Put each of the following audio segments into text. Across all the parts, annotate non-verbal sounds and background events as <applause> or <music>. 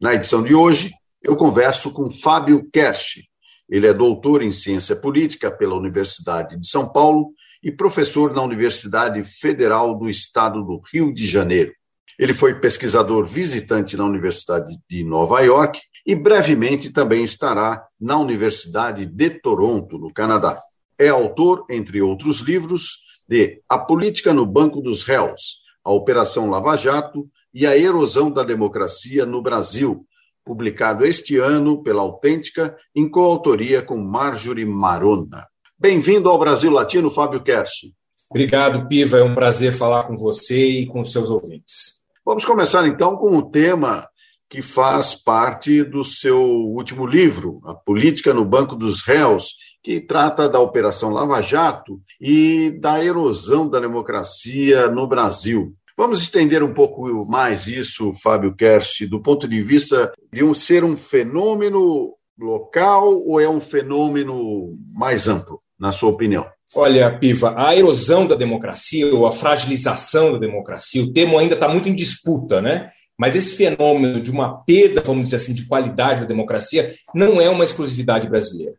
Na edição de hoje, eu converso com Fábio Kersh. Ele é doutor em ciência política pela Universidade de São Paulo e professor na Universidade Federal do Estado do Rio de Janeiro. Ele foi pesquisador visitante na Universidade de Nova York e brevemente também estará na Universidade de Toronto, no Canadá. É autor, entre outros livros, de A Política no Banco dos Réus, a Operação Lava Jato e a Erosão da Democracia no Brasil, publicado este ano pela Autêntica, em coautoria com Marjorie Marona. Bem-vindo ao Brasil Latino, Fábio Kersh. Obrigado, Piva. É um prazer falar com você e com seus ouvintes. Vamos começar então com o tema que faz parte do seu último livro, A Política no Banco dos Réus, que trata da Operação Lava Jato e da erosão da democracia no Brasil. Vamos estender um pouco mais isso, Fábio Kersh, do ponto de vista de um ser um fenômeno local ou é um fenômeno mais amplo, na sua opinião? Olha, Piva, a erosão da democracia ou a fragilização da democracia, o termo ainda está muito em disputa, né? Mas esse fenômeno de uma perda, vamos dizer assim, de qualidade da democracia não é uma exclusividade brasileira.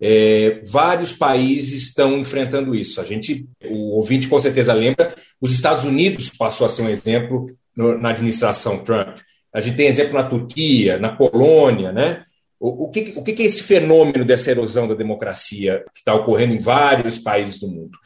É, vários países estão enfrentando isso. A gente, o ouvinte com certeza lembra, os Estados Unidos passou a ser um exemplo no, na administração Trump. A gente tem exemplo na Turquia, na Polônia, né? O, o, que, o que é esse fenômeno dessa erosão da democracia que está ocorrendo em vários países do mundo?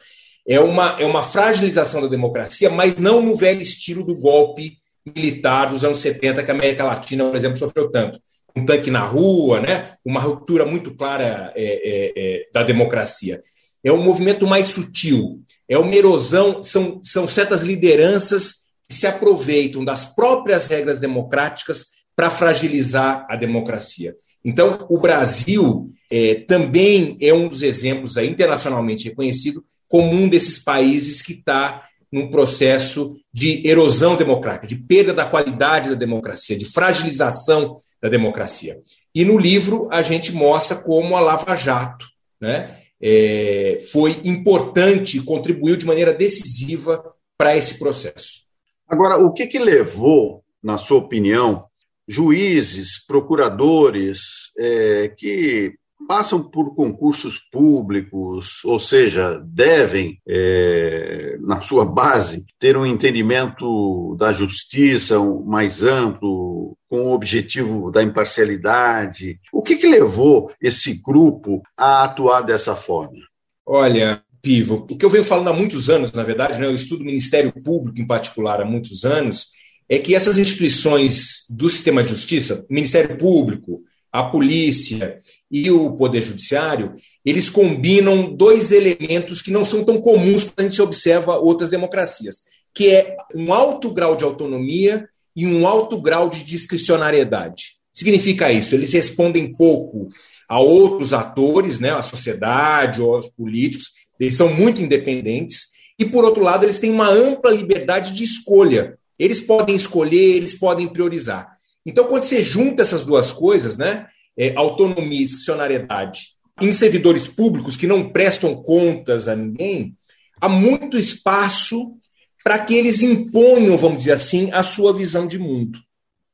É uma, é uma fragilização da democracia, mas não no velho estilo do golpe militar dos anos 70 que a América Latina, por exemplo, sofreu tanto um tanque na rua, né? uma ruptura muito clara é, é, é, da democracia. É um movimento mais sutil, é uma erosão, são, são certas lideranças que se aproveitam das próprias regras democráticas para fragilizar a democracia. Então, o Brasil é, também é um dos exemplos aí, internacionalmente reconhecido como um desses países que está num processo de erosão democrática, de perda da qualidade da democracia, de fragilização da democracia. E no livro a gente mostra como a Lava Jato né, é, foi importante, contribuiu de maneira decisiva para esse processo. Agora, o que, que levou, na sua opinião, juízes, procuradores é, que passam por concursos públicos, ou seja, devem, é, na sua base, ter um entendimento da justiça mais amplo, com o objetivo da imparcialidade. O que, que levou esse grupo a atuar dessa forma? Olha, Pivo, o que eu venho falando há muitos anos, na verdade, né, eu estudo o Ministério Público em particular há muitos anos, é que essas instituições do sistema de justiça, Ministério Público, a polícia e o poder judiciário, eles combinam dois elementos que não são tão comuns quando a gente observa outras democracias, que é um alto grau de autonomia e um alto grau de discricionariedade. Significa isso, eles respondem pouco a outros atores, né, a sociedade ou aos políticos, eles são muito independentes, e por outro lado, eles têm uma ampla liberdade de escolha. Eles podem escolher, eles podem priorizar. Então, quando você junta essas duas coisas, né, é, autonomia e discricionariedade, em servidores públicos que não prestam contas a ninguém, há muito espaço para que eles imponham, vamos dizer assim, a sua visão de mundo.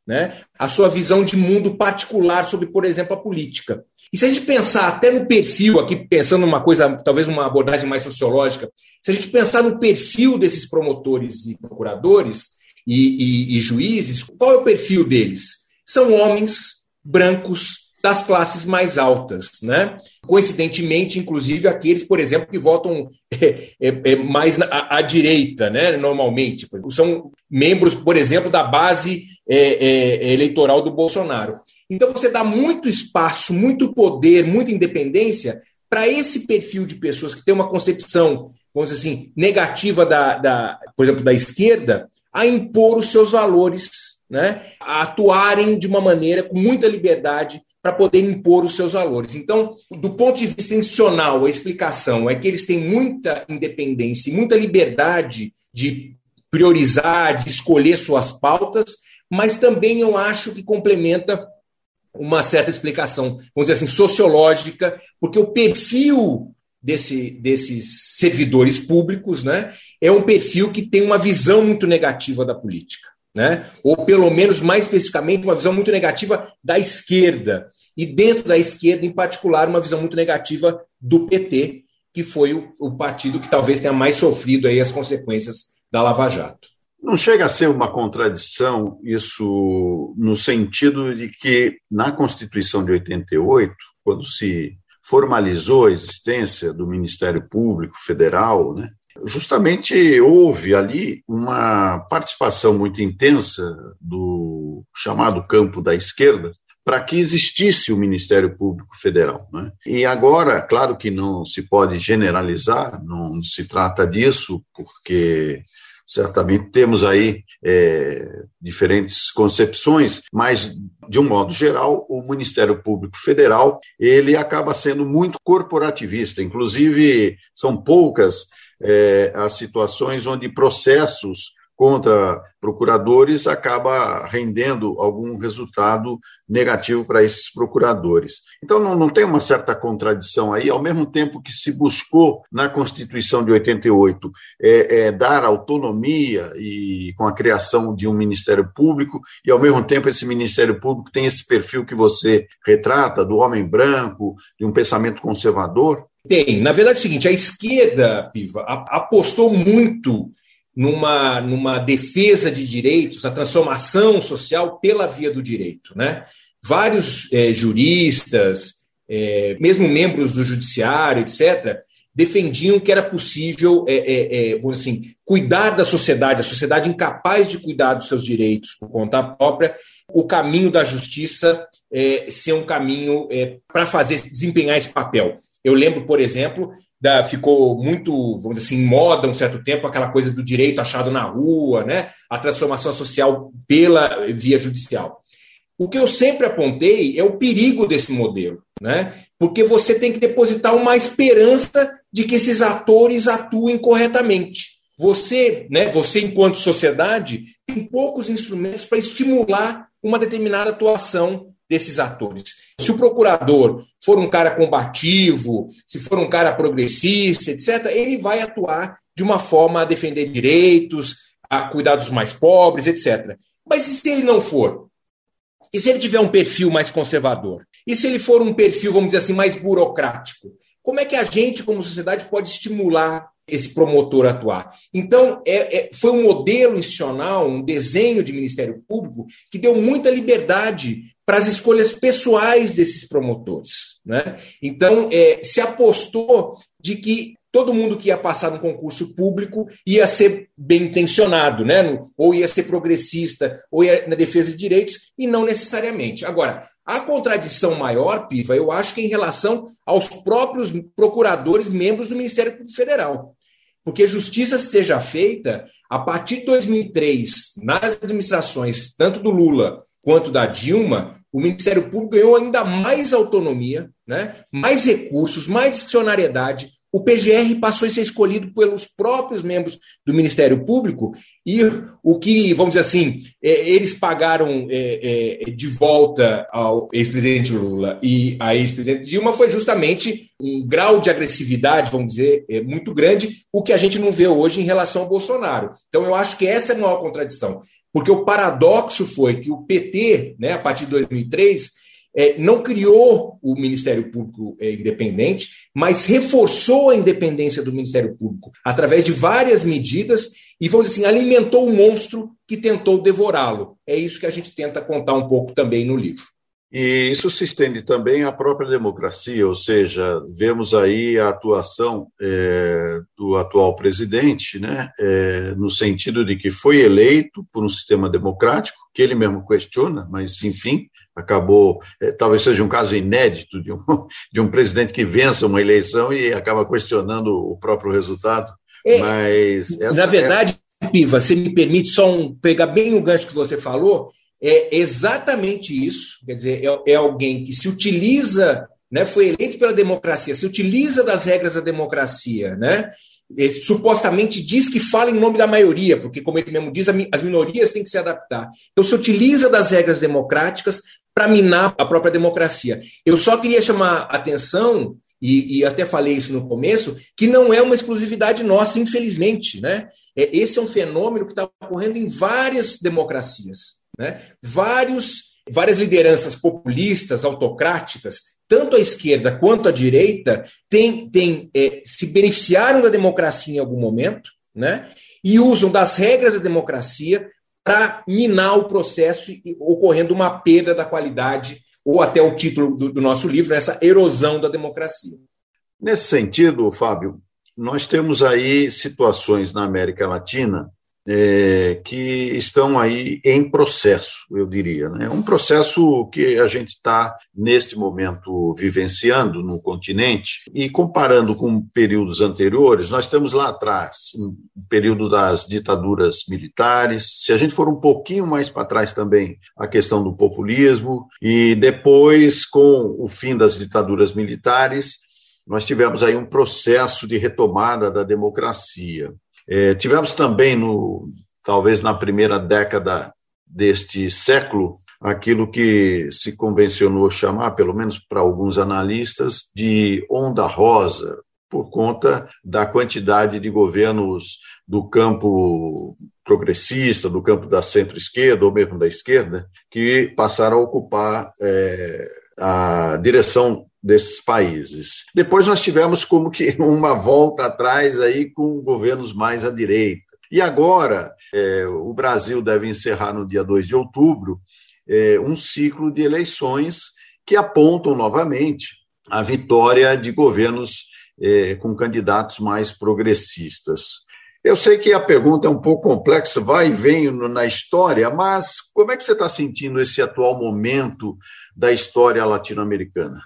Né? A sua visão de mundo particular sobre, por exemplo, a política. E se a gente pensar até no perfil, aqui pensando numa coisa, talvez uma abordagem mais sociológica, se a gente pensar no perfil desses promotores e procuradores, e, e, e juízes, qual é o perfil deles? São homens brancos das classes mais altas, né? Coincidentemente, inclusive, aqueles, por exemplo, que votam <laughs> é, é, é, mais à, à, direita, né? Normalmente. São membros, por exemplo, da base é, é, eleitoral do Bolsonaro. Então, você dá muito espaço, muito poder, muita independência para esse perfil de pessoas que tem uma concepção, vamos dizer assim, negativa da, da por exemplo, da esquerda, a impor os seus valores né, a atuarem de uma maneira com muita liberdade para poder impor os seus valores. Então, do ponto de vista institucional, a explicação é que eles têm muita independência e muita liberdade de priorizar, de escolher suas pautas, mas também eu acho que complementa uma certa explicação, vamos dizer assim, sociológica, porque o perfil desse, desses servidores públicos né, é um perfil que tem uma visão muito negativa da política né? ou pelo menos mais especificamente uma visão muito negativa da esquerda, e dentro da esquerda, em particular, uma visão muito negativa do PT, que foi o, o partido que talvez tenha mais sofrido aí as consequências da Lava Jato. Não chega a ser uma contradição isso no sentido de que na Constituição de 88, quando se formalizou a existência do Ministério Público Federal, né, Justamente houve ali uma participação muito intensa do chamado campo da esquerda para que existisse o Ministério Público Federal. Né? E agora, claro que não se pode generalizar, não se trata disso, porque certamente temos aí é, diferentes concepções, mas de um modo geral, o Ministério Público Federal ele acaba sendo muito corporativista. Inclusive, são poucas é, as situações onde processos contra procuradores acaba rendendo algum resultado negativo para esses procuradores. Então, não, não, tem uma certa contradição aí, ao mesmo tempo que se buscou na Constituição de 88 é, é, dar autonomia e com a criação de um Ministério Público, e ao mesmo tempo esse Ministério Público tem esse perfil que você retrata, do homem branco, de um pensamento conservador, tem. Na verdade é o seguinte: a esquerda, Piva, apostou muito numa, numa defesa de direitos, a transformação social pela via do direito. Né? Vários é, juristas, é, mesmo membros do judiciário, etc., defendiam que era possível, é, é, é assim, cuidar da sociedade, a sociedade incapaz de cuidar dos seus direitos por conta própria, o caminho da justiça é, ser um caminho é, para fazer desempenhar esse papel. Eu lembro, por exemplo, da, ficou muito, vamos dizer assim, em moda um certo tempo aquela coisa do direito achado na rua, né? a transformação social pela via judicial. O que eu sempre apontei é o perigo desse modelo, né? porque você tem que depositar uma esperança de que esses atores atuem corretamente. Você, né, você enquanto sociedade, tem poucos instrumentos para estimular uma determinada atuação desses atores. Se o procurador for um cara combativo, se for um cara progressista, etc., ele vai atuar de uma forma a defender direitos, a cuidar dos mais pobres, etc. Mas e se ele não for? E se ele tiver um perfil mais conservador? E se ele for um perfil, vamos dizer assim, mais burocrático? Como é que a gente, como sociedade, pode estimular esse promotor atuar. Então, é, é, foi um modelo institucional, um desenho de Ministério Público que deu muita liberdade para as escolhas pessoais desses promotores. Né? Então, é, se apostou de que todo mundo que ia passar no concurso público ia ser bem intencionado, né? ou ia ser progressista, ou ia na defesa de direitos, e não necessariamente. Agora, a contradição maior, Piva, eu acho que é em relação aos próprios procuradores membros do Ministério Público Federal. Porque justiça seja feita a partir de 2003, nas administrações, tanto do Lula quanto da Dilma, o Ministério Público ganhou ainda mais autonomia, né? mais recursos, mais discricionariedade. O PGR passou a ser escolhido pelos próprios membros do Ministério Público e o que, vamos dizer assim, é, eles pagaram é, é, de volta ao ex-presidente Lula e à ex-presidente Dilma foi justamente um grau de agressividade, vamos dizer, é, muito grande, o que a gente não vê hoje em relação ao Bolsonaro. Então, eu acho que essa é a maior contradição. Porque o paradoxo foi que o PT, né, a partir de 2003, é, não criou o Ministério Público é, independente, mas reforçou a independência do Ministério Público através de várias medidas e, vamos dizer assim, alimentou o monstro que tentou devorá-lo. É isso que a gente tenta contar um pouco também no livro. E isso se estende também à própria democracia, ou seja, vemos aí a atuação é, do atual presidente, né, é, no sentido de que foi eleito por um sistema democrático, que ele mesmo questiona, mas enfim, acabou, é, talvez seja um caso inédito de um, <laughs> de um presidente que vença uma eleição e acaba questionando o próprio resultado. É, mas na verdade, Piva, você me permite só um, pegar bem o gancho que você falou, é exatamente isso. Quer dizer, é, é alguém que se utiliza, né, foi eleito pela democracia, se utiliza das regras da democracia, né? Supostamente diz que fala em nome da maioria, porque, como ele mesmo diz, as minorias têm que se adaptar. Então, se utiliza das regras democráticas para minar a própria democracia. Eu só queria chamar atenção, e, e, até falei isso no começo, que não é uma exclusividade nossa, infelizmente. Né? É, esse é um fenômeno que está ocorrendo em várias democracias. Né? Vários, várias lideranças populistas, autocráticas, tanto a esquerda quanto a direita, tem, tem, é, se beneficiaram da democracia em algum momento, né? e usam das regras da democracia para minar o processo, ocorrendo uma perda da qualidade, ou até o título do, do nosso livro, essa erosão da democracia. Nesse sentido, Fábio, nós temos aí situações na América Latina é, que estão aí em processo, eu diria. Né? Um processo que a gente está, neste momento, vivenciando no continente, e comparando com períodos anteriores, nós temos lá atrás um período das ditaduras militares, se a gente for um pouquinho mais para trás também, a questão do populismo, e depois, com o fim das ditaduras militares, nós tivemos aí um processo de retomada da democracia. É, tivemos também, no, talvez na primeira década deste século, aquilo que se convencionou chamar, pelo menos para alguns analistas, de onda rosa, por conta da quantidade de governos do campo progressista, do campo da centro-esquerda ou mesmo da esquerda, que passaram a ocupar é, a direção desses países. Depois nós tivemos como que <laughs> uma volta atrás aí com governos mais à direita. E agora é, o Brasil deve encerrar no dia 2 de outubro é, um ciclo de eleições que apontam novamente a vitória de governos é, com candidatos mais progressistas. Eu sei que a pergunta é um pouco complexa, vai e vem na história, mas como é que você está sentindo esse atual momento da história latino-americana?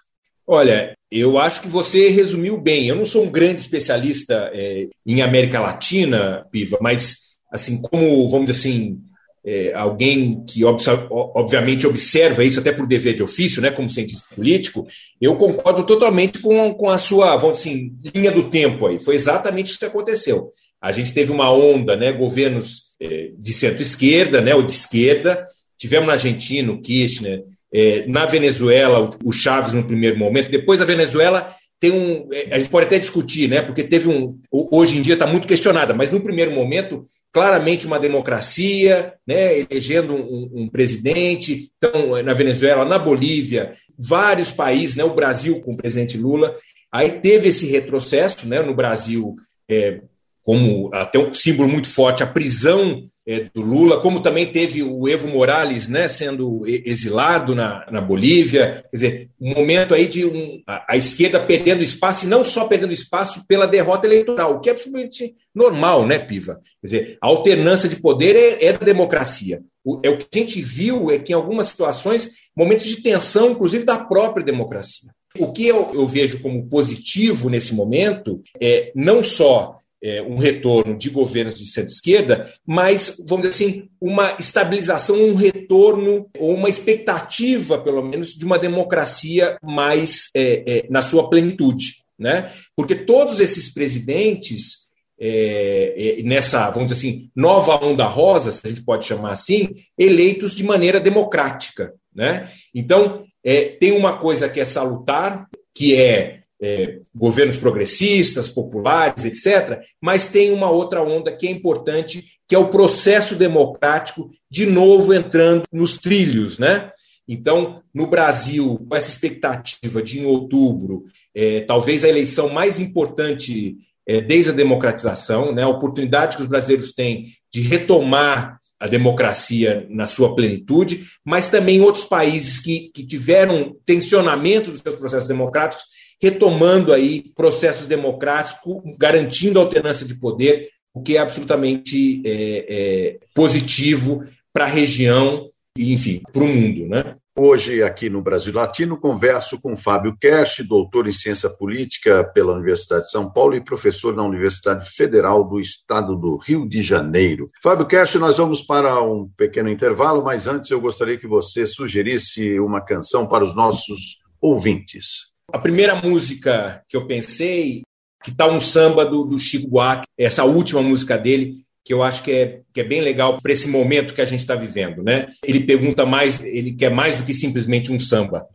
Olha, eu acho que você resumiu bem. Eu não sou um grande especialista é, em América Latina, Piva, mas assim como vamos dizer assim é, alguém que obviamente observa isso até por dever de ofício, né, como cientista político, eu concordo totalmente com, com a sua, vamos assim, linha do tempo aí. Foi exatamente isso que aconteceu. A gente teve uma onda, né, governos é, de centro-esquerda, né, ou de esquerda. Tivemos na Argentina o Kirchner, é, na Venezuela, o Chaves no primeiro momento. Depois a Venezuela tem um. É, a gente pode até discutir, né? Porque teve um. Hoje em dia está muito questionada, mas no primeiro momento, claramente uma democracia, né? Elegendo um, um, presidente. Então, na Venezuela, na Bolívia, vários países, né? O Brasil com o presidente Lula. Aí teve esse retrocesso, né? No Brasil, é, como até um símbolo muito forte, a prisão é, do Lula, como também teve o Evo Morales né, sendo exilado na, na Bolívia. Quer dizer, um momento aí de um, a, a, esquerda perdendo espaço, e não só perdendo espaço pela derrota eleitoral, o que é absolutamente normal, né, Piva? Quer dizer, a alternância de poder é, é da democracia. O, é o que a gente viu é que, em algumas situações, momentos de tensão, inclusive da própria democracia. O que eu, eu vejo como positivo nesse momento é não só é, um retorno de governos de centro-esquerda, mas, vamos dizer assim, uma estabilização, um retorno, ou uma expectativa, pelo menos, de uma democracia mais é, é, na sua plenitude. Né? Porque todos esses presidentes, é, é, nessa, vamos dizer assim, nova onda rosa, se a gente pode chamar assim, eleitos de maneira democrática. Né? Então, é, tem uma coisa que é salutar, que é é, governos progressistas, populares, etc., mas tem uma outra onda que é importante, que é o processo democrático de novo entrando nos trilhos, né? Então, no Brasil, com essa expectativa de em outubro, é, talvez a eleição mais importante é, desde a democratização, né, a oportunidade que os brasileiros têm de retomar a democracia na sua plenitude, mas também outros países que, que tiveram tensionamento dos seus processos democráticos retomando aí processos democráticos, garantindo a alternância de poder, o que é absolutamente é, é, positivo para a região enfim, para o mundo, né? Hoje, aqui no Brasil Latino, converso com Fábio Kersh, doutor em ciência política pela Universidade de São Paulo e professor na Universidade Federal do Estado do Rio de Janeiro. Fábio Kersh, nós vamos para um pequeno intervalo, mas antes eu gostaria que você sugerisse uma canção para os nossos ouvintes. A primeira música que eu pensei, que está um samba do, do Chico Buarque, essa última música dele, que eu acho que é, que é bem legal para esse momento que a gente está vivendo. Né? Ele pergunta mais, ele quer mais do que simplesmente um samba.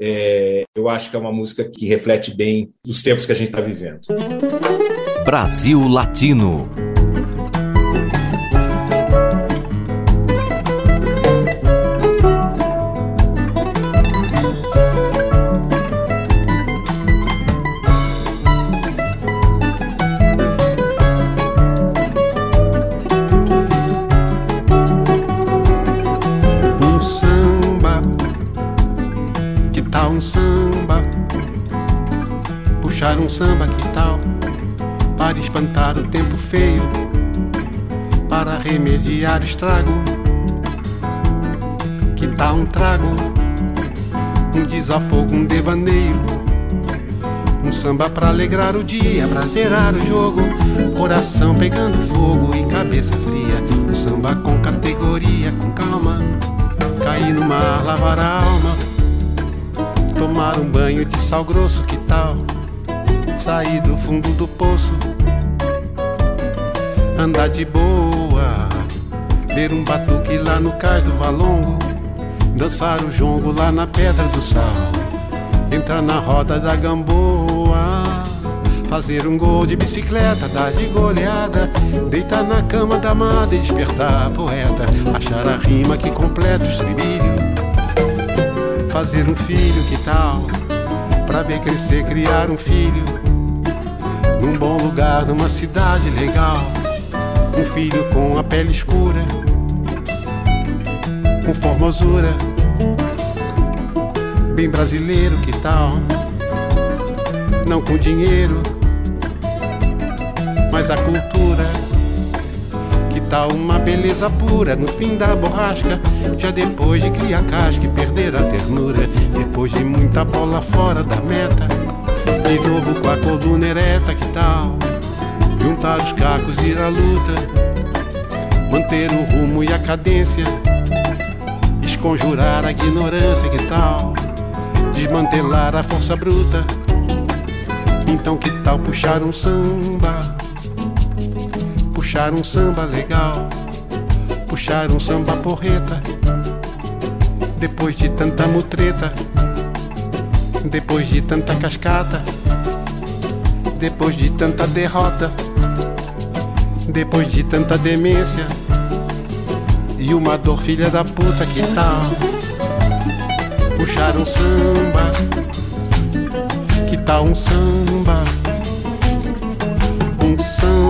É, eu acho que é uma música que reflete bem os tempos que a gente está vivendo. Brasil Latino. Samba, que tal? Para espantar o tempo feio, para remediar o estrago. Que tal um trago, um desafogo, um devaneio? Um samba pra alegrar o dia, pra zerar o jogo. Coração pegando fogo e cabeça fria. Um samba com categoria, com calma. Cair no mar, lavar a alma. Tomar um banho de sal grosso, que tal? Sair do fundo do poço, andar de boa, ver um batuque lá no cais do Valongo, dançar o jongo lá na Pedra do Sal, entrar na roda da Gamboa, fazer um gol de bicicleta, dar de goleada, deitar na cama da amada e despertar a poeta, achar a rima que completa o estribilho, fazer um filho, que tal? Pra ver crescer, criar um filho num bom lugar, numa cidade legal. Um filho com a pele escura, com formosura, bem brasileiro, que tal? Não com dinheiro, mas a cultura. Que tal uma beleza pura no fim da borrasca? Já depois de criar casca e perder a ternura, depois de muita bola fora da meta de novo com a coluna ereta, que tal? Juntar os cacos e ir à luta, manter o rumo e a cadência, esconjurar a ignorância, que tal? Desmantelar a força bruta. Então que tal puxar um samba? Puxar um samba legal, puxar um samba porreta. Depois de tanta mutreta, depois de tanta cascata depois de tanta derrota, depois de tanta demência e uma dor filha da puta que tal? Puxar um samba, que tal um samba, um samba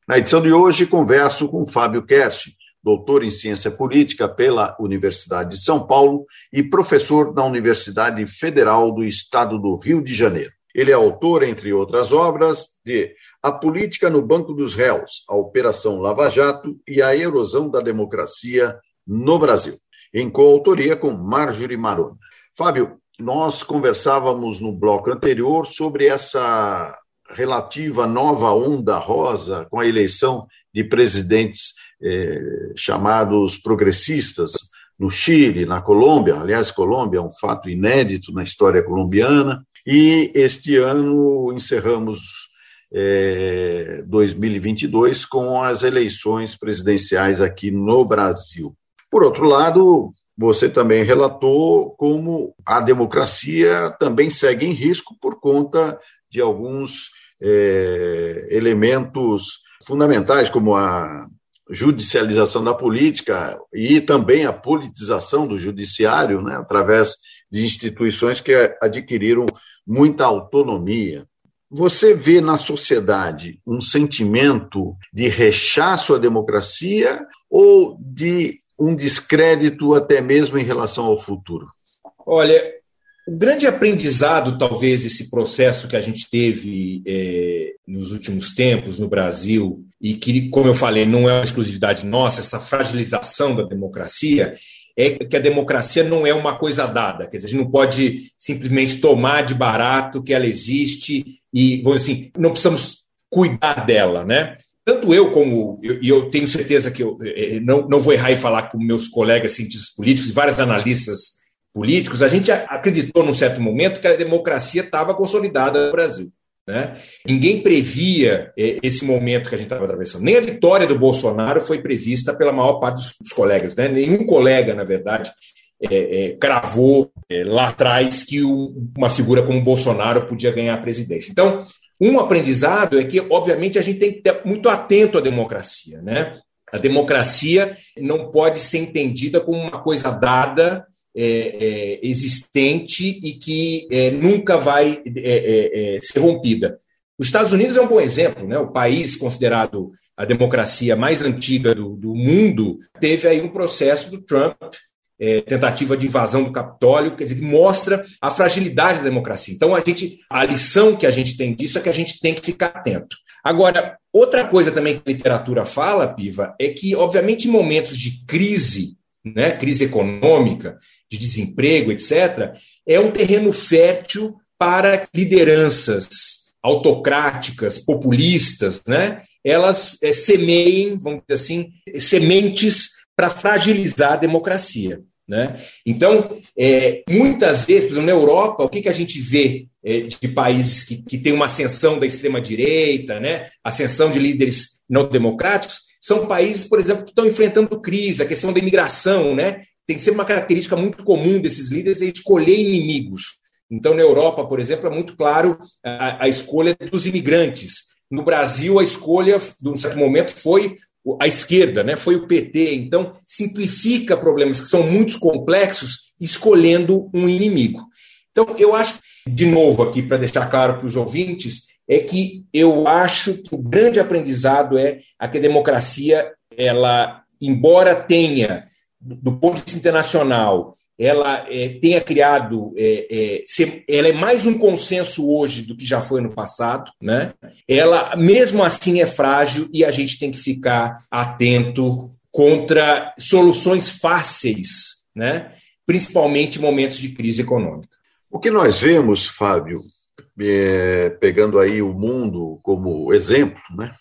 Na edição de hoje, converso com Fábio Kersh, doutor em ciência política pela Universidade de São Paulo e professor da Universidade Federal do Estado do Rio de Janeiro. Ele é autor, entre outras obras, de A Política no Banco dos Réus, a Operação Lava Jato e a Erosão da Democracia no Brasil, em coautoria com Marjorie Marona. Fábio, nós conversávamos no bloco anterior sobre essa relativa nova onda rosa com a eleição de presidentes eh, chamados progressistas no Chile, na Colômbia. Aliás, Colômbia é um fato inédito na história colombiana. E este ano encerramos é, 2022 com as eleições presidenciais aqui no Brasil. Por outro lado, você também relatou como a democracia também segue em risco por conta de alguns é, elementos fundamentais, como a judicialização da política e também a politização do judiciário, né, através de instituições que adquiriram muita autonomia. Você vê na sociedade um sentimento de rechaço à democracia ou de um descrédito até mesmo em relação ao futuro? Olha, o grande aprendizado, talvez, esse processo que a gente teve é, nos últimos tempos no Brasil, e que, como eu falei, não é uma exclusividade nossa, essa fragilização da democracia, é que a democracia não é uma coisa dada. Quer dizer, a gente não pode simplesmente tomar de barato que ela existe e, vamos assim, não precisamos cuidar dela, né? Tanto eu como, e eu, eu, tenho certeza que eu eh, não, não vou errar em falar com meus colegas cientistas políticos, vários analistas políticos, a gente acreditou num certo momento que a democracia estava consolidada no Brasil. Né? Ninguém previa eh, esse momento que a gente estava atravessando. Nem a vitória do Bolsonaro foi prevista pela maior parte dos, dos colegas. Né? Nenhum colega, na verdade, é, é, cravou é, lá atrás que o, uma figura como Bolsonaro podia ganhar a presidência. Então, um aprendizado é que, obviamente, a gente tem que estar muito atento à democracia. Né? A democracia não pode ser entendida como uma coisa dada é, é, existente e que é, nunca vai é, é, é, ser rompida. Os Estados Unidos é um bom exemplo, né? o país considerado a democracia mais antiga do, do mundo, teve aí um processo do Trump, tentativa de invasão do Capitólio, quer dizer, que mostra a fragilidade da democracia. Então, a gente, a lição que a gente tem disso é que a gente tem que ficar atento. Agora, outra coisa também que a literatura fala, Piva, é que, obviamente, em momentos de crise, né, crise econômica, de desemprego, etc., é um terreno fértil para lideranças autocráticas, populistas, né? elas é, semeiem, vamos dizer assim, sementes para fragilizar a democracia. Né? Então, é, muitas vezes, por exemplo, na Europa, o que, que a gente vê é, de países que, que têm uma ascensão da extrema-direita, né? ascensão de líderes não democráticos, são países, por exemplo, que estão enfrentando crise, a questão da imigração, né? Tem que ser uma característica muito comum desses líderes é escolher inimigos. Então, na Europa, por exemplo, é muito claro a, a escolha dos imigrantes. No Brasil, a escolha, de um certo momento, foi a esquerda, né? foi o PT. Então, simplifica problemas que são muito complexos, escolhendo um inimigo. Então, eu acho, de novo aqui, para deixar claro para os ouvintes, é que eu acho que o grande aprendizado é a que a democracia, ela, embora tenha do ponto de vista internacional, ela é, tenha criado, é, é, ela é mais um consenso hoje do que já foi no passado, né? Ela, mesmo assim, é frágil e a gente tem que ficar atento contra soluções fáceis, né? Principalmente em momentos de crise econômica. O que nós vemos, Fábio, é, pegando aí o mundo como exemplo, né?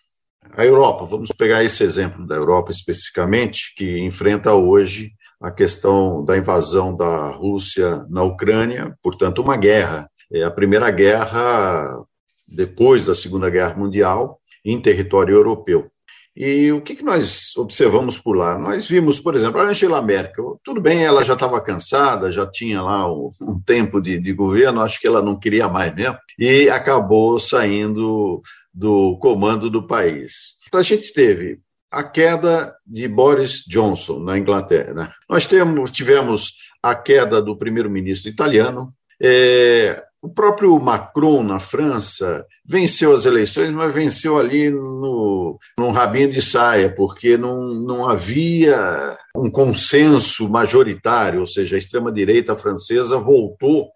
A Europa, vamos pegar esse exemplo da Europa especificamente, que enfrenta hoje a questão da invasão da Rússia na Ucrânia, portanto, uma guerra. É a primeira guerra depois da Segunda Guerra Mundial em território europeu. E o que, nós observamos por lá? Nós vimos, por exemplo, a Angela Merkel. Tudo bem, ela já estava cansada, já tinha lá um, um tempo de, de, governo, acho que ela não queria mais mesmo, e acabou saindo do comando do país. Então, a gente teve a queda de Boris Johnson na Inglaterra. Né? Nós temos, tivemos a queda do primeiro-ministro italiano. É, o próprio Macron, na França, venceu as eleições, mas venceu ali no, num rabinho de saia, porque não, não havia um consenso majoritário, ou seja, a extrema-direita francesa voltou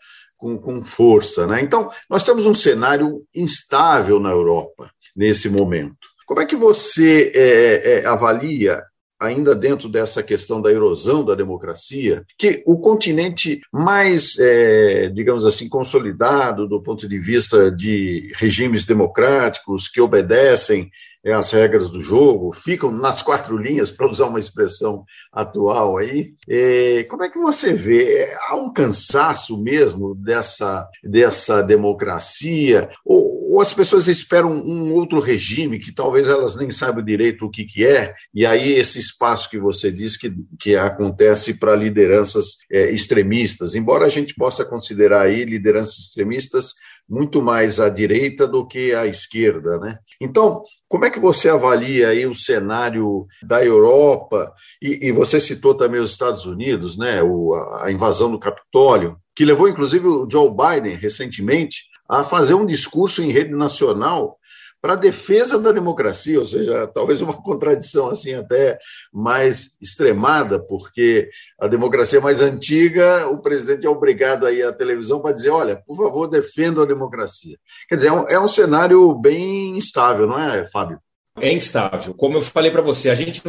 com, com força. Né? Então, nós temos um cenário instável na Europa nesse momento. Como é que você é, é, avalia ainda dentro dessa questão da erosão da democracia, que o continente mais, é, digamos assim, consolidado do ponto de vista de regimes democráticos que obedecem é, as regras do jogo, ficam nas quatro linhas, para usar uma expressão atual aí. É, como é que você vê? Há um cansaço mesmo dessa, dessa democracia? Ou, ou as pessoas esperam um outro regime que talvez elas nem saibam direito o que, que é, e aí esse espaço que você diz que, que acontece para lideranças é, extremistas, embora a gente possa considerar aí lideranças extremistas muito mais à direita do que à esquerda, né? Então, como é que você avalia aí o cenário da Europa e, e você citou também os Estados Unidos, né? O, a invasão do Capitólio, que levou inclusive o Joe Biden recentemente a fazer um discurso em rede nacional para a defesa da democracia, ou seja, talvez uma <laughs> contradição assim até mais extremada, porque a democracia mais antiga, o presidente é obrigado a ir à televisão para dizer, olha, por favor, defenda a democracia. Quer dizer, é um, é um cenário bem instável, não é, Fábio? É instável. Como eu falei para você, a gente,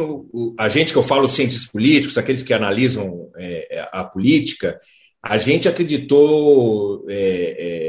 a gente que eu falo, cientistas políticos, aqueles que analisam é, a política, a gente acreditou é,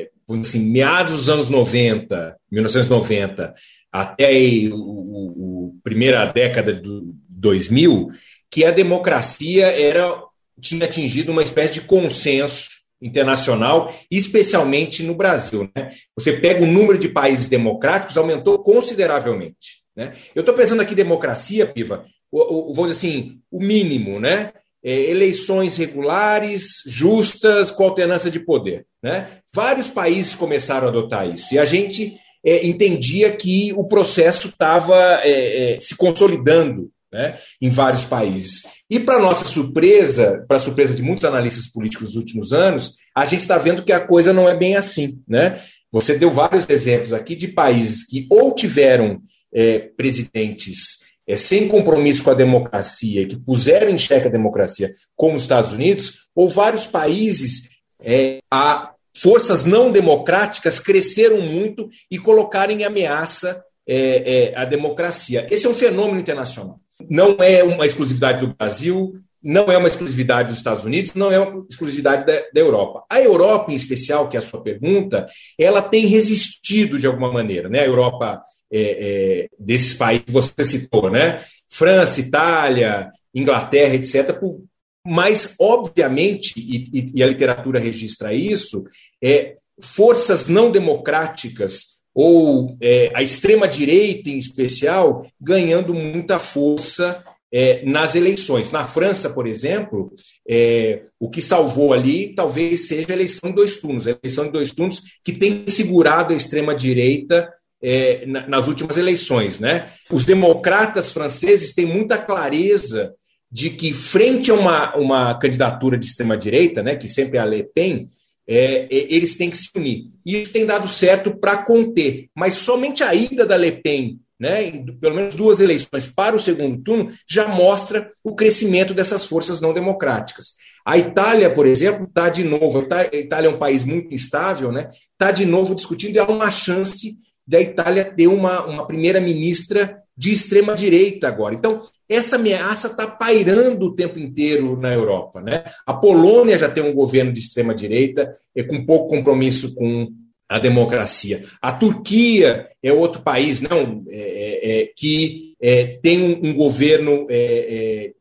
é, assim, meados dos anos 90, 1990, até o primeira década do 2000, que a democracia era tinha atingido uma espécie de consenso internacional, especialmente no Brasil. Né? Você pega o número de países democráticos, aumentou consideravelmente. Né? Eu estou pensando aqui democracia, Piva, o, o, vou dizer assim, o mínimo, né? é, eleições regulares, justas, com alternância de poder. Né? Vários países começaram a adotar isso, e a gente é, entendia que o processo estava é, é, se consolidando né, em vários países. E, para nossa surpresa, para surpresa de muitos analistas políticos dos últimos anos, a gente está vendo que a coisa não é bem assim. Né? Você deu vários exemplos aqui de países que ou tiveram é, presidentes é, sem compromisso com a democracia, que puseram em xeque a democracia, como os Estados Unidos, ou vários países, é, a forças não democráticas cresceram muito e colocaram em ameaça é, é, a democracia. Esse é um fenômeno internacional. Não é uma exclusividade do Brasil, não é uma exclusividade dos Estados Unidos, não é uma exclusividade da, da, Europa. A Europa, em especial, que é a sua pergunta, ela tem resistido de alguma maneira. Né? A Europa é, é, desses países que você citou, né? França, Itália, Inglaterra, etc. Por, mas, obviamente, e, e, a literatura registra isso, é, forças não democráticas ou é, a extrema-direita, em especial, ganhando muita força é, nas eleições. Na França, por exemplo, é, o que salvou ali talvez seja a eleição em dois turnos, a eleição em dois turnos que tem segurado a extrema-direita é, nas últimas eleições. Né? Os democratas franceses têm muita clareza de que, frente a uma, uma candidatura de extrema-direita, né, que sempre a Le Pen, é, é, eles têm que se unir. E isso tem dado certo para conter, mas somente a ida da Le Pen, né, pelo menos duas eleições para o segundo turno, já mostra o crescimento dessas forças não democráticas. A Itália, por exemplo, está de novo, a Itália é um país muito instável, né? Está de novo discutindo e há uma chance da Itália ter uma, uma primeira-ministra de extrema direita agora. Então, essa ameaça está pairando o tempo inteiro na Europa. Né? A Polônia já tem um governo de extrema direita, é, com pouco compromisso com a democracia. A Turquia é outro país não é, é, é que é, tem um, um governo é,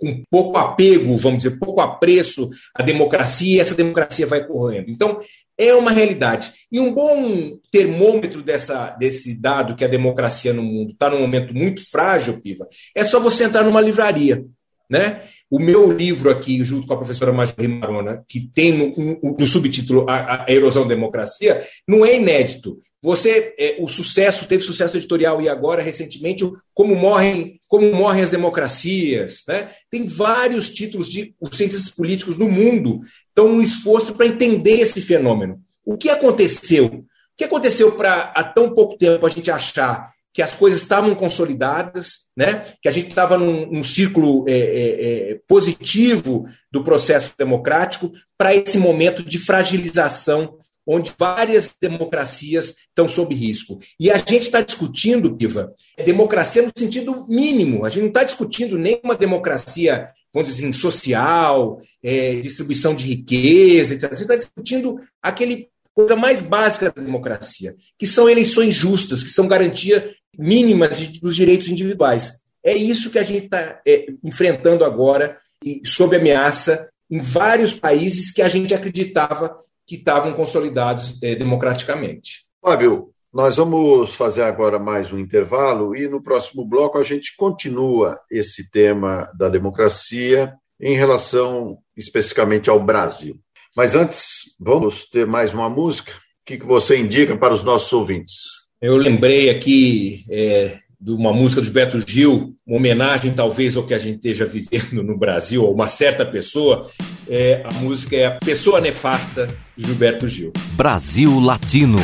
com pouco apego, vamos dizer, pouco apreço à democracia, e essa democracia vai correndo. Então, é uma realidade. E um bom termômetro dessa, desse dado que a democracia no mundo está num momento muito frágil, Piva, é só você entrar numa livraria. Né? O meu livro aqui, junto com a professora Marjorie Marona, que tem no, no subtítulo a, a, Erosão da Democracia, não é inédito. Você, é, o sucesso, teve sucesso editorial e agora, recentemente, como morrem, como morrem as democracias. Né? Tem vários títulos de os cientistas políticos no mundo estão um esforço para entender esse fenômeno. O que aconteceu? O que aconteceu para há tão pouco tempo a gente achar que as coisas estavam consolidadas, né? que a gente estava num, num, círculo é, é, é, positivo do processo democrático para esse momento de fragilização onde várias democracias estão sob risco. E a gente está discutindo, Piva, democracia no sentido mínimo. A gente não está discutindo nenhuma democracia, vamos dizer assim, social, é, distribuição de riqueza, etc. A gente está discutindo aquele coisa mais básica da democracia, que são eleições justas, que são garantia mínimas dos direitos individuais. É isso que a gente está é, enfrentando agora, e sob ameaça, em vários países que a gente acreditava que estavam consolidados é, democraticamente. Fábio, nós vamos fazer agora mais um intervalo e no próximo bloco a gente continua esse tema da democracia em relação especificamente ao Brasil. Mas antes, vamos ter mais uma música. O que você indica para os nossos ouvintes? Eu lembrei aqui é, de uma música do Gilberto Gil, uma homenagem talvez ao que a gente esteja vivendo no Brasil, a uma certa pessoa. É, a música é a Pessoa Nefasta, de Gilberto Gil. Brasil Latino.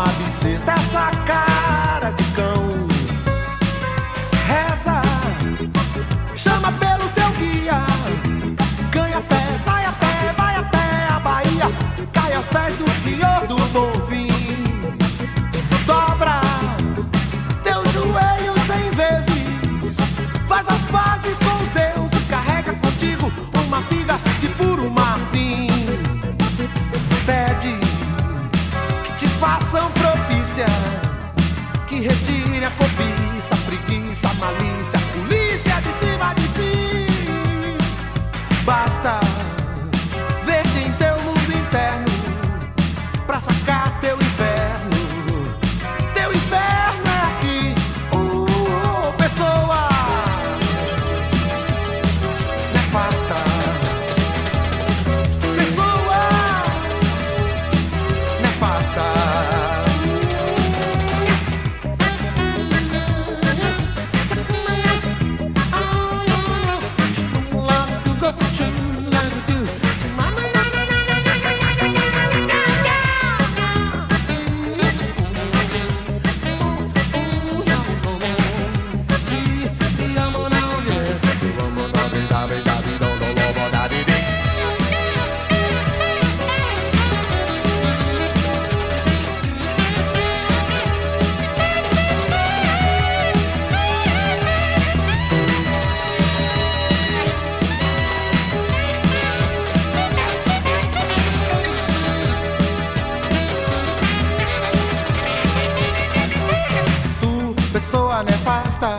uma bissexta, essa cara de my lease. nefasta.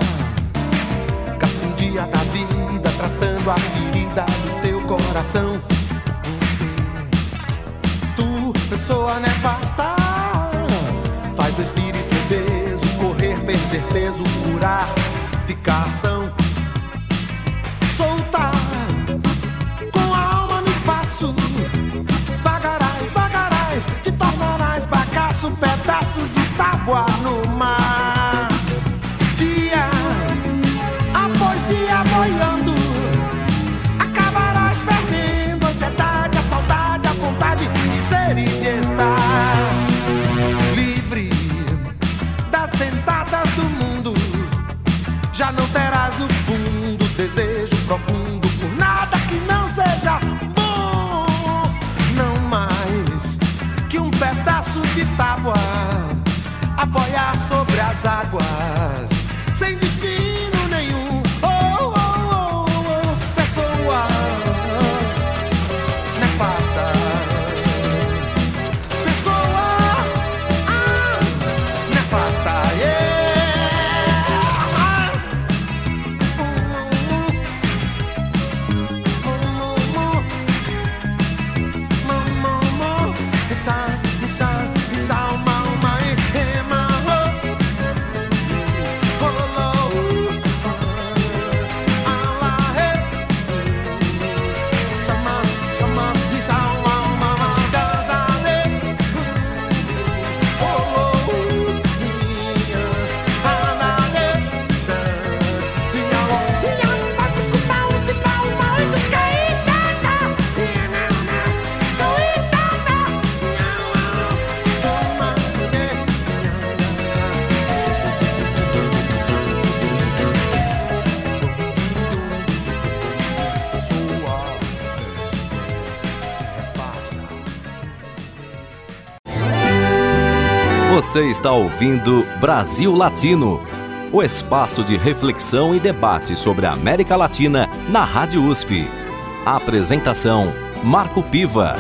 Gasta um dia da vida tratando a ferida do teu coração. Tu, pessoa nefasta, faz o espírito obeso correr, perder peso, curar, ficar são. Soltar. de tábua, apoiar sobre as águas, sem destino. Você está ouvindo Brasil Latino, o espaço de reflexão e debate sobre a América Latina na Rádio USP. A apresentação Marco Piva.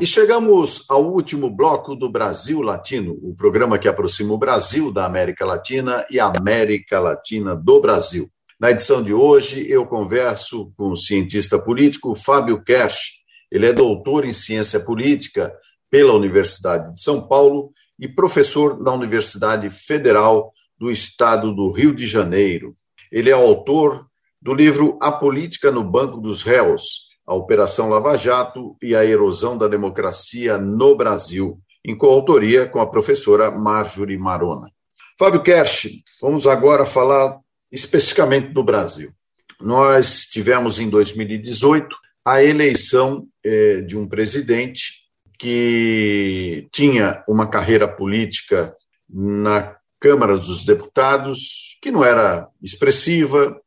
E chegamos ao último bloco do Brasil Latino, o programa que aproxima o Brasil da América Latina e a América Latina do Brasil. Na edição de hoje, eu converso com o cientista político Fábio Kersh. Ele é doutor em ciência política pela Universidade de São Paulo e professor da Universidade Federal do Estado do Rio de Janeiro. Ele é autor do livro A Política no Banco dos Réus, a Operação Lava Jato e a Erosão da Democracia no Brasil, em coautoria com a professora Marjorie Marona. Fábio Kersh, vamos agora falar especificamente no Brasil. Nós tivemos em 2018 a eleição eh, de um presidente que tinha uma carreira política na Câmara dos Deputados que não era expressiva,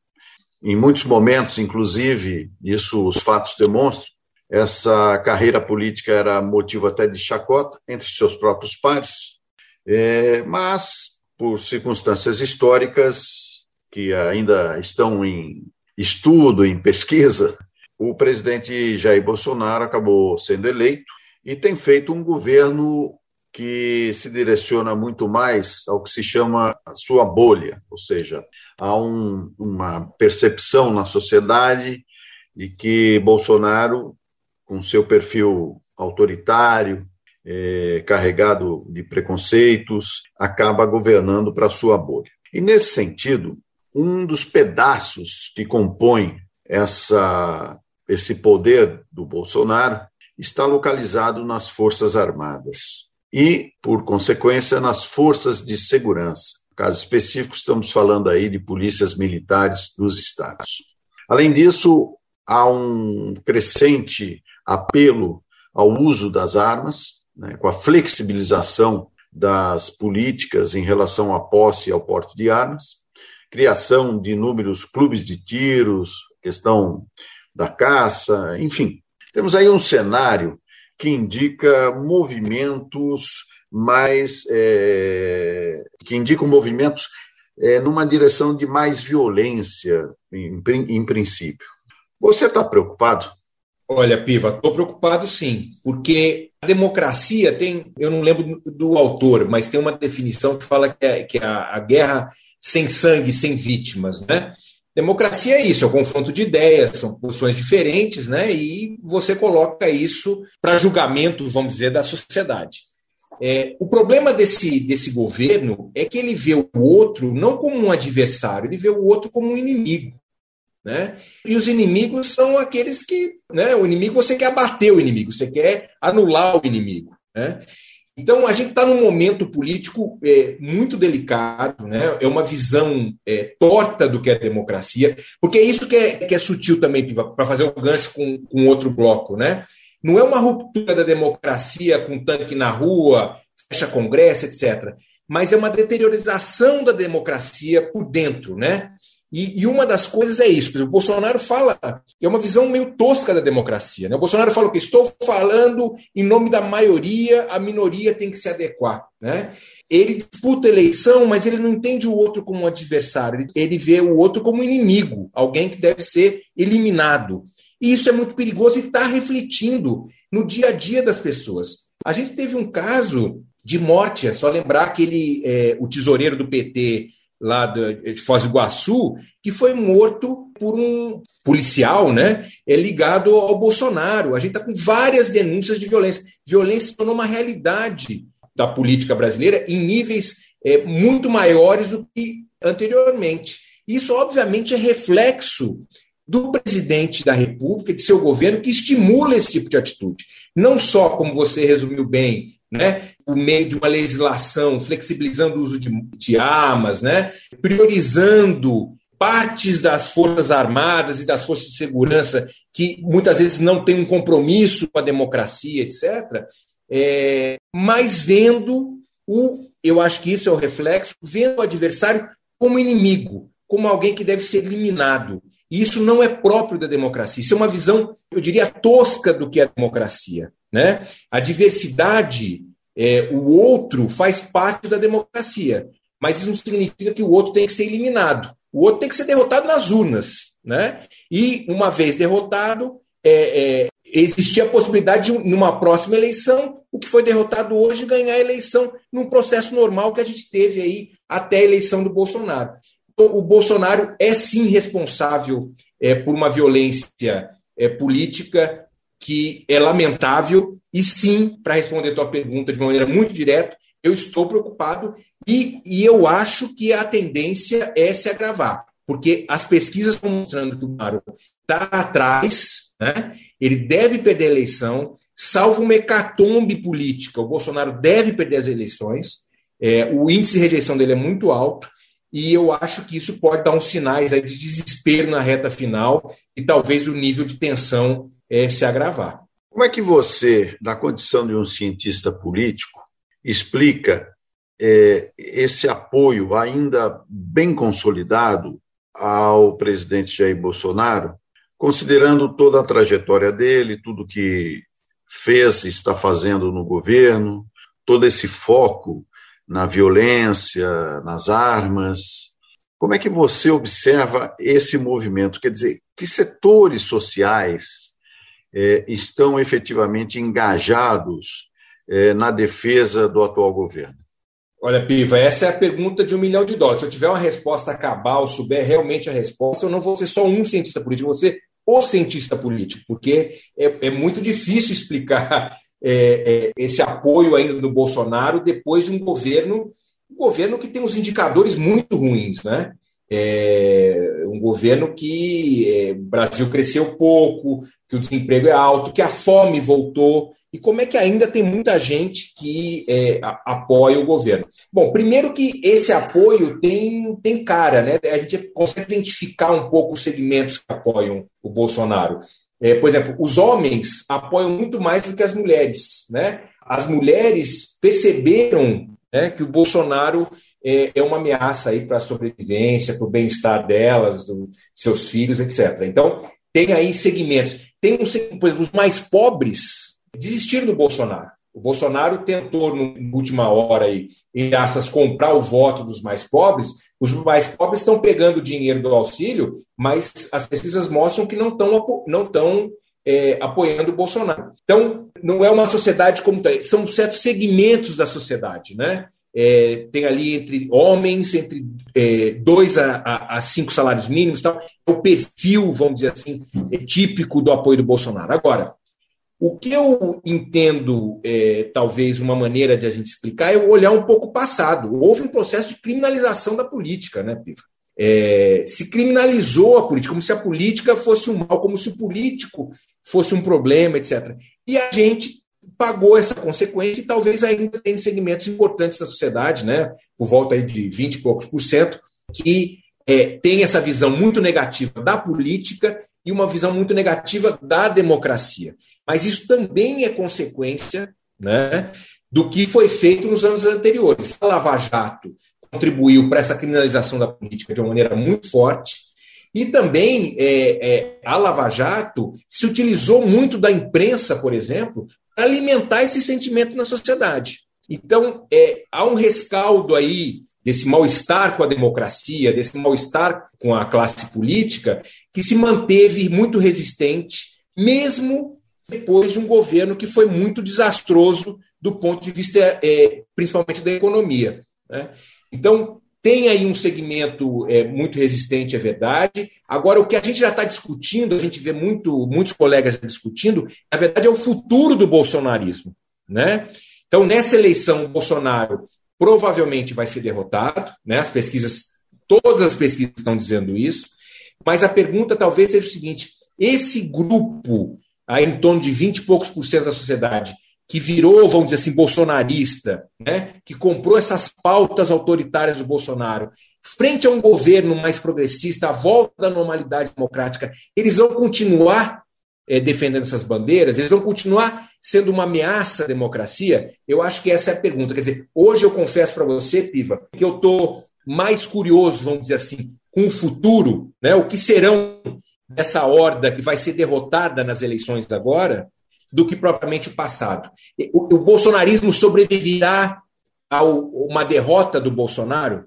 em muitos momentos, inclusive, isso os fatos demonstram, essa carreira política era motivo até de chacota entre seus próprios pares, é, mas, por circunstâncias históricas, que ainda estão em estudo, em pesquisa, o presidente Jair Bolsonaro acabou sendo eleito e tem feito um governo que se direciona muito mais ao que se chama sua bolha, ou seja, há um, uma percepção na sociedade de que Bolsonaro, com seu perfil autoritário, é, carregado de preconceitos, acaba governando para sua bolha. E nesse sentido, um dos pedaços que compõe essa, esse poder do Bolsonaro está localizado nas Forças Armadas e, por consequência, nas forças de segurança. No caso específico, estamos falando aí de polícias militares dos estados. Além disso, há um crescente apelo ao uso das armas, né, com a flexibilização das políticas em relação à posse e ao porte de armas, criação de inúmeros clubes de tiros, questão da caça, enfim. Temos aí um cenário que indica movimentos mais. É, que indicam movimentos é, numa direção de mais violência, em, em princípio. Você está preocupado? Olha, Piva, estou preocupado sim, porque a democracia tem, eu não lembro do autor, mas tem uma definição que fala que, é, que é a, a guerra sem sangue, sem vítimas, né? Democracia é isso, é o confronto de ideias, são posições diferentes, né? E você coloca isso para julgamento, vamos dizer, da sociedade. É, o problema desse, desse governo é que ele vê o outro não como um adversário, ele vê o outro como um inimigo. Né? E os inimigos são aqueles que. Né, o inimigo você quer abater o inimigo, você quer anular o inimigo. Né? Então, a gente está num momento político é, muito delicado, né? é uma visão é, torta do que é democracia, porque é isso que é, que é sutil também, para fazer o um gancho com, com outro bloco. Né? Não é uma ruptura da democracia com tanque na rua, fecha congresso, etc., mas é uma deteriorização da democracia por dentro. Né? E, e, uma das coisas é isso. O Bolsonaro fala, é uma visão meio tosca da democracia. Né? O Bolsonaro fala que estou falando em nome da maioria, a minoria tem que se adequar. Né? Ele disputa eleição, mas ele não entende o outro como um adversário, ele, ele vê o outro como inimigo, alguém que deve ser eliminado. E isso é muito perigoso e está refletindo no dia a dia das pessoas. A gente teve um caso de morte, é só lembrar aquele é, o tesoureiro do PT lá de Foz do Iguaçu, que foi morto por um policial, né, é ligado ao Bolsonaro. A gente está com várias denúncias de violência. Violência se tornou uma realidade da política brasileira em níveis é, muito maiores do que anteriormente. Isso, obviamente, é reflexo do presidente da República, de seu governo, que estimula esse tipo de atitude. Não só, como você resumiu bem, né, meio de uma legislação, flexibilizando o uso de, de armas, né, priorizando partes das Forças Armadas e das Forças de Segurança que muitas vezes não têm um compromisso com a democracia, etc., é, mas vendo o, eu acho que isso é o reflexo, vendo o adversário como inimigo, como alguém que deve ser eliminado. E isso não é próprio da democracia. Isso é uma visão, eu diria, tosca do que é a democracia. Né? A diversidade, é, o outro faz parte da democracia, mas isso não significa que o outro tem que ser eliminado. O outro tem que ser derrotado nas urnas. Né? E, uma vez derrotado, é, é, existia a possibilidade de, numa próxima eleição, o que foi derrotado hoje ganhar a eleição num processo normal que a gente teve aí até a eleição do Bolsonaro. Então, o Bolsonaro é sim responsável é, por uma violência é, política que é lamentável, e sim, para responder a tua pergunta de maneira muito direta, eu estou preocupado e, e eu acho que a tendência é se agravar, porque as pesquisas estão mostrando que o Bolsonaro está atrás, né? ele deve perder a eleição, salvo uma hecatombe política, o Bolsonaro deve perder as eleições, é, o índice de rejeição dele é muito alto, e eu acho que isso pode dar uns sinais de desespero na reta final e talvez o nível de tensão é, se agravar. Como é que você, na condição de um cientista político, explica é, esse apoio ainda bem consolidado ao presidente Jair Bolsonaro, considerando toda a trajetória dele, tudo que fez e está fazendo no governo, todo esse foco na violência, nas armas. Como é que você observa esse movimento? Quer dizer, que setores sociais é, estão efetivamente engajados é, na defesa do atual governo? Olha, Piva, essa é a pergunta de um milhão de dólares. Se eu tiver uma resposta cabal, souber realmente a resposta, eu não vou ser só um cientista político, eu vou ser o cientista político, porque é, é muito difícil explicar <laughs> é, é, esse apoio ainda do Bolsonaro depois de um governo, um governo que tem uns indicadores muito ruins, né? É, um governo que é, o Brasil cresceu pouco, que o desemprego é alto, que a fome voltou, e como é que ainda tem muita gente que é, apoia o governo? Bom, primeiro que esse apoio tem, tem cara, né? A gente consegue identificar um pouco os segmentos que apoiam o Bolsonaro. É, por exemplo, os homens apoiam muito mais do que as mulheres. Né? As mulheres perceberam né, que o Bolsonaro é, é uma ameaça para a sobrevivência, para o bem-estar delas, dos seus filhos, etc. Então, tem aí segmentos. Tem, um, os mais pobres desistiram do Bolsonaro. O Bolsonaro tentou, na última hora, aí, em aspas, comprar o voto dos mais pobres. Os mais pobres estão pegando dinheiro do auxílio, mas as pesquisas mostram que não estão não tão, é, apoiando o Bolsonaro. Então, não é uma sociedade como. São certos segmentos da sociedade, né? É, tem ali entre homens, entre é, dois a, a, a, cinco salários mínimos, tal, é o perfil, vamos dizer assim, é típico do apoio do Bolsonaro. Agora, o que eu entendo, é, talvez, uma maneira de a gente explicar é olhar um pouco o passado. Houve um processo de criminalização da política, né, Piva? É, se criminalizou a política, como se a política fosse um mal, como se o político fosse um problema, etc. E a gente pagou essa consequência e talvez ainda tenha segmentos importantes da sociedade, né, por volta aí de 20 e poucos por cento, que é, tem essa visão muito negativa da política e uma visão muito negativa da democracia. Mas isso também é consequência né, do que foi feito nos anos anteriores. A Lava Jato contribuiu para essa criminalização da política de uma maneira muito forte. E também é, é, a Lava Jato se utilizou muito da imprensa, por exemplo, para alimentar esse sentimento na sociedade. Então, é, há um rescaldo aí desse mal-estar com a democracia, desse mal-estar com a classe política, que se manteve muito resistente, mesmo depois de um governo que foi muito desastroso do ponto de vista, é, principalmente da economia. Né? Então, tem aí um segmento é, muito resistente, é verdade. Agora, o que a gente já está discutindo, a gente vê muito, muitos colegas discutindo, na verdade, é o futuro do bolsonarismo. Né? Então, nessa eleição, o Bolsonaro provavelmente vai ser derrotado, né? as pesquisas, todas as pesquisas estão dizendo isso, mas a pergunta talvez seja o seguinte: esse grupo aí em torno de 20 e poucos por cento da sociedade, que virou, vamos dizer assim, bolsonarista, né, que comprou essas pautas autoritárias do Bolsonaro, frente a um governo mais progressista, a volta da normalidade democrática, eles vão continuar é, defendendo essas bandeiras? Eles vão continuar sendo uma ameaça à democracia? Eu acho que essa é a pergunta. Quer dizer, hoje eu confesso para você, Piva, que eu estou mais curioso, vamos dizer assim, com o futuro, né, o que serão dessa horda que vai ser derrotada nas eleições agora, do que propriamente o passado. O, o bolsonarismo sobreviverá a uma derrota do Bolsonaro?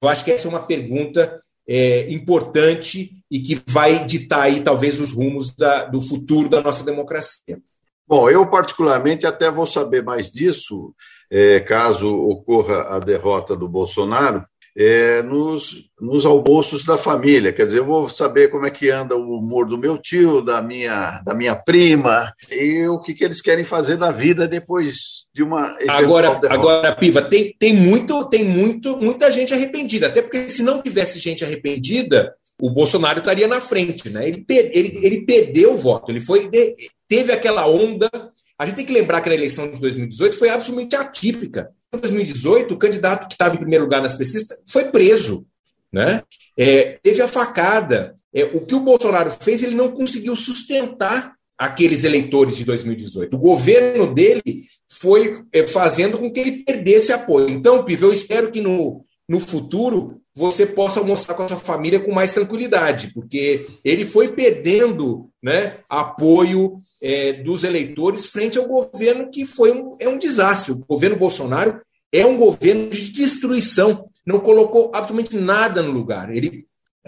Eu acho que essa é uma pergunta é, importante e que vai ditar aí talvez os rumos da, do futuro da nossa democracia. Bom, eu particularmente até vou saber mais disso, é, caso ocorra a derrota do Bolsonaro, é, nos, nos almoços da família. Quer dizer, eu vou saber como é que anda o humor do meu tio, da minha, da minha prima, e o que, que eles querem fazer da vida depois de uma. Agora, derrota. agora, Piva, tem, tem, muito, tem muito, muita gente arrependida, até porque se não tivesse gente arrependida, o Bolsonaro estaria na frente, né? Ele, ele, ele perdeu o voto, ele foi teve aquela onda. A gente tem que lembrar que a eleição de 2018 foi absolutamente atípica. Em 2018, o candidato que estava em primeiro lugar nas pesquisas foi preso, né? É, teve a facada. É, o que o Bolsonaro fez, ele não conseguiu sustentar aqueles eleitores de 2018. O governo dele foi é, fazendo com que ele perdesse apoio. Então, Piva, eu espero que no, no futuro você possa almoçar com a sua família com mais tranquilidade, porque ele foi perdendo né, apoio é, dos eleitores frente ao governo que foi um, é um desastre. O governo Bolsonaro é um governo de destruição, não colocou absolutamente nada no lugar. Ele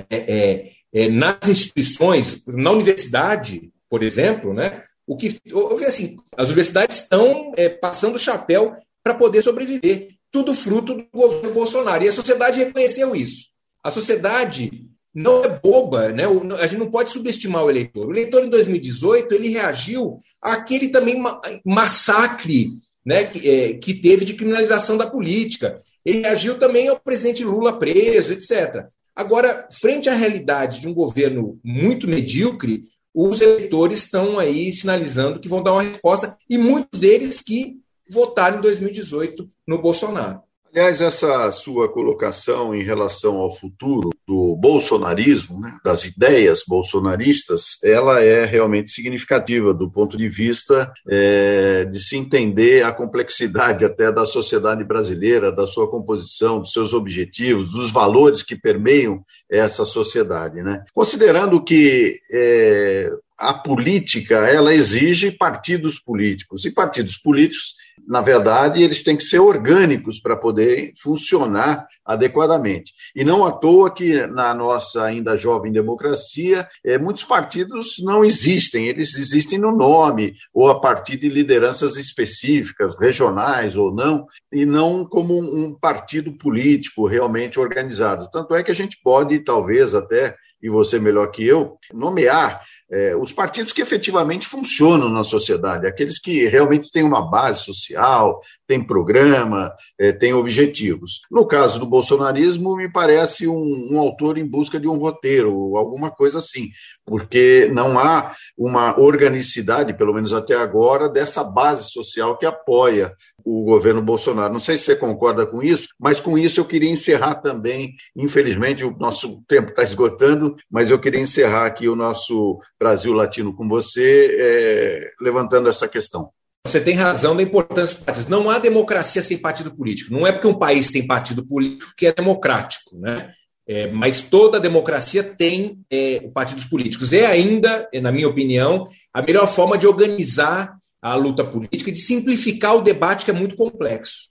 é, é, é nas instituições, na universidade, por exemplo, né, o que assim, as universidades estão é, passando o chapéu para poder sobreviver tudo fruto do governo Bolsonaro. E a sociedade reconheceu isso. A sociedade não é boba, né? A gente não pode subestimar o eleitor. O eleitor em 2018 ele reagiu àquele também massacre, né, que, é, que teve de criminalização da política. Ele reagiu também ao presidente Lula preso, etc. Agora, frente à realidade de um governo muito medíocre, os eleitores estão aí sinalizando que vão dar uma resposta e muitos deles que votaram em 2018 no Bolsonaro. Aliás, essa sua colocação em relação ao futuro do bolsonarismo, né, das ideias bolsonaristas, ela é realmente significativa do ponto de vista é, de se entender a complexidade até da sociedade brasileira, da sua composição, dos seus objetivos, dos valores que permeiam essa sociedade. Né? Considerando que é, a política ela exige partidos políticos e partidos políticos na verdade, eles têm que ser orgânicos para poder funcionar adequadamente. E não à toa que na nossa ainda jovem democracia, é, muitos partidos não existem, eles existem no nome, ou a partir de lideranças específicas, regionais ou não, e não como um partido político realmente organizado. Tanto é que a gente pode, talvez até e você melhor que eu, nomear é, os partidos que efetivamente funcionam na sociedade, aqueles que realmente têm uma base social, têm programa, é, têm objetivos. No caso do bolsonarismo, me parece um, um, autor em busca de um roteiro, alguma coisa assim, porque não há uma organicidade, pelo menos até agora, dessa base social que apoia o governo Bolsonaro. Não sei se você concorda com isso, mas com isso eu queria encerrar também. Infelizmente, o nosso tempo está esgotando, mas eu queria encerrar aqui o nosso Brasil Latino com você, é, levantando essa questão. Você tem razão da importância dos partidos. Não há democracia sem partido político. Não é porque um país tem partido político que é democrático, né? É, mas toda democracia tem é, partidos políticos. É ainda, na minha opinião, a melhor forma de organizar a luta política e de simplificar o debate que é muito complexo.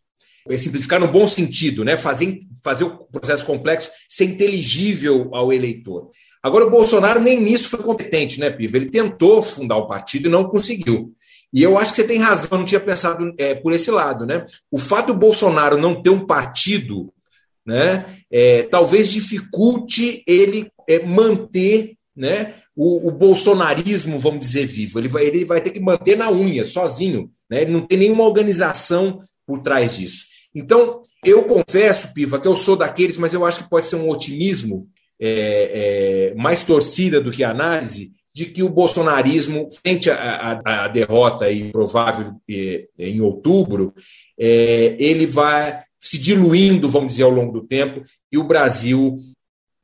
É simplificar no bom sentido, né? fazer, fazer o processo complexo ser inteligível ao eleitor. Agora, o Bolsonaro nem nisso foi competente, né, Piva? Ele tentou fundar o partido e não conseguiu. E eu acho que você tem razão, não tinha pensado é, por esse lado, né? O fato do Bolsonaro não ter um partido, né, é, talvez dificulte ele é, manter, né, o, o, bolsonarismo, vamos dizer, vivo. Ele vai, ele vai ter que manter na unha, sozinho. Né? Ele não tem nenhuma organização por trás disso. Então, eu confesso, Piva, que eu sou daqueles, mas eu acho que pode ser um otimismo é, é, mais torcida do que análise, de que o bolsonarismo, frente à, derrota provável em outubro, é, ele vai se diluindo, vamos dizer, ao longo do tempo, e o Brasil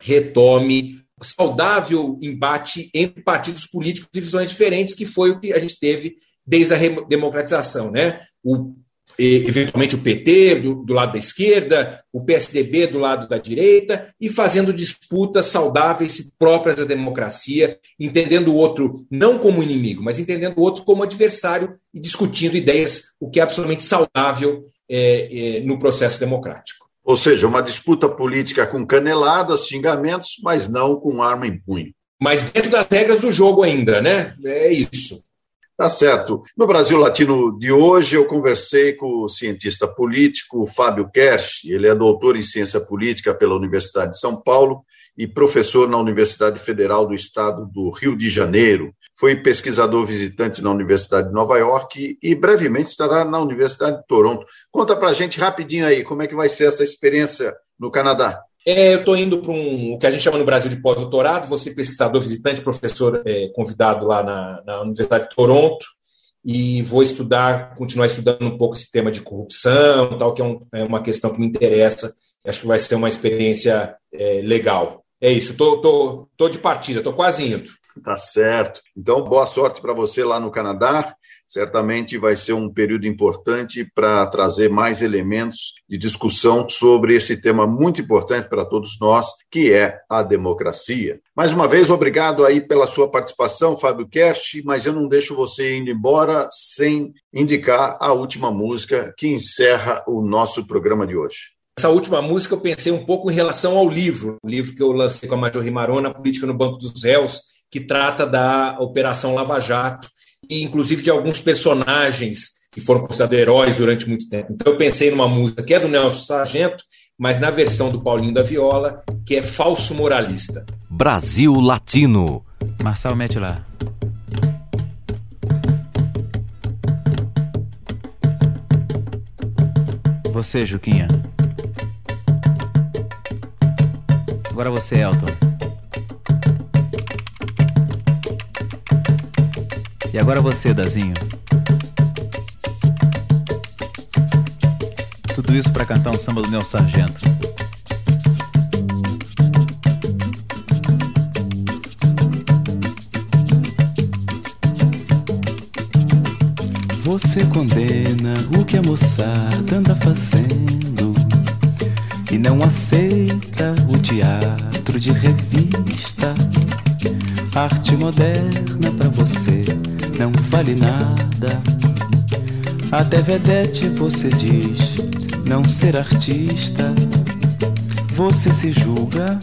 retome saudável embate entre partidos políticos de visões diferentes, que foi o que a gente teve desde a democratização. Né? O eventualmente o PT do, do, lado da esquerda, o PSDB do lado da direita, e fazendo disputas saudáveis e próprias à democracia, entendendo o outro não como inimigo, mas entendendo o outro como adversário e discutindo ideias, o que é absolutamente saudável é, é, no processo democrático. Ou seja, uma disputa política com caneladas, xingamentos, mas não com arma em punho. Mas dentro das regras do jogo ainda, né? É isso. Tá certo. No Brasil Latino de hoje, eu conversei com o cientista político Fábio Kersh. Ele é doutor em ciência política pela Universidade de São Paulo e professor na Universidade Federal do Estado do Rio de Janeiro. Foi pesquisador visitante na Universidade de Nova York e brevemente estará na Universidade de Toronto. Conta para gente rapidinho aí como é que vai ser essa experiência no Canadá. É, eu estou indo para um, o que a gente chama no Brasil de pós-doutorado, ser pesquisador visitante, professor é, convidado lá na, na, Universidade de Toronto, e vou estudar, continuar estudando um pouco esse tema de corrupção, tal, que é, um, é uma questão que me interessa. Acho que vai ser uma experiência é, legal. É isso, estou tô, tô, tô de partida, estou quase indo. Tá certo. Então, boa sorte para você lá no Canadá. Certamente vai ser um período importante para trazer mais elementos de discussão sobre esse tema muito importante para todos nós, que é a democracia. Mais uma vez, obrigado aí pela sua participação, Fábio Kerst, mas eu não deixo você indo embora sem indicar a última música que encerra o nosso programa de hoje. Essa última música eu pensei um pouco em relação ao livro, o livro que eu lancei com a Major Rimarona, Política no Banco dos Réus, que trata da Operação Lava Jato, e inclusive de alguns personagens que foram considerados heróis durante muito tempo. Então eu pensei numa música que é do Nelson Sargento, mas na versão do Paulinho da Viola, que é Falso Moralista. Brasil Latino. Marçal, mete lá. Você, Juquinha. Agora você, Elton. E agora você, Dazinho. Tudo isso para cantar um samba do Nelson Sargento. Você condena o que a moçada anda fazendo e não aceita o teatro de revista. Arte moderna para você não vale nada. Até vedete você diz não ser artista. Você se julga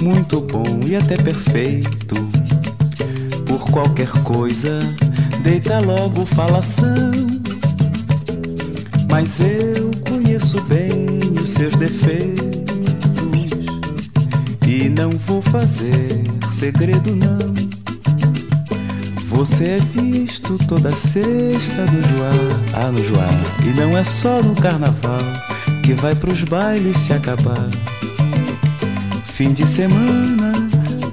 muito bom e até perfeito. Por qualquer coisa, deita logo falação. Mas eu conheço bem os seus defeitos e não vou fazer segredo não. Você é visto toda sexta no Joá, ah, no Joá. E não é só no carnaval que vai pros bailes se acabar. Fim de semana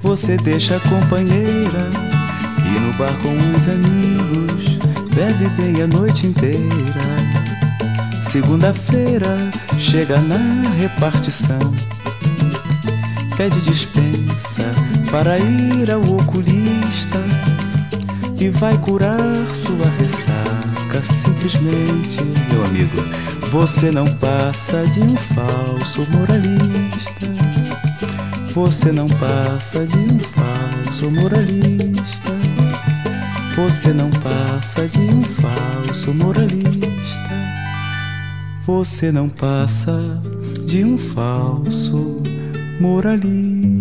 você deixa a companheira e no bar com os amigos bebe bem a noite inteira. Segunda-feira chega na repartição, pede dispensa para ir ao oculista e vai curar sua ressaca. Simplesmente, meu amigo, você não passa de um falso moralista. Você não passa de um falso moralista. Você não passa de um falso moralista. Você não passa de um falso moralista.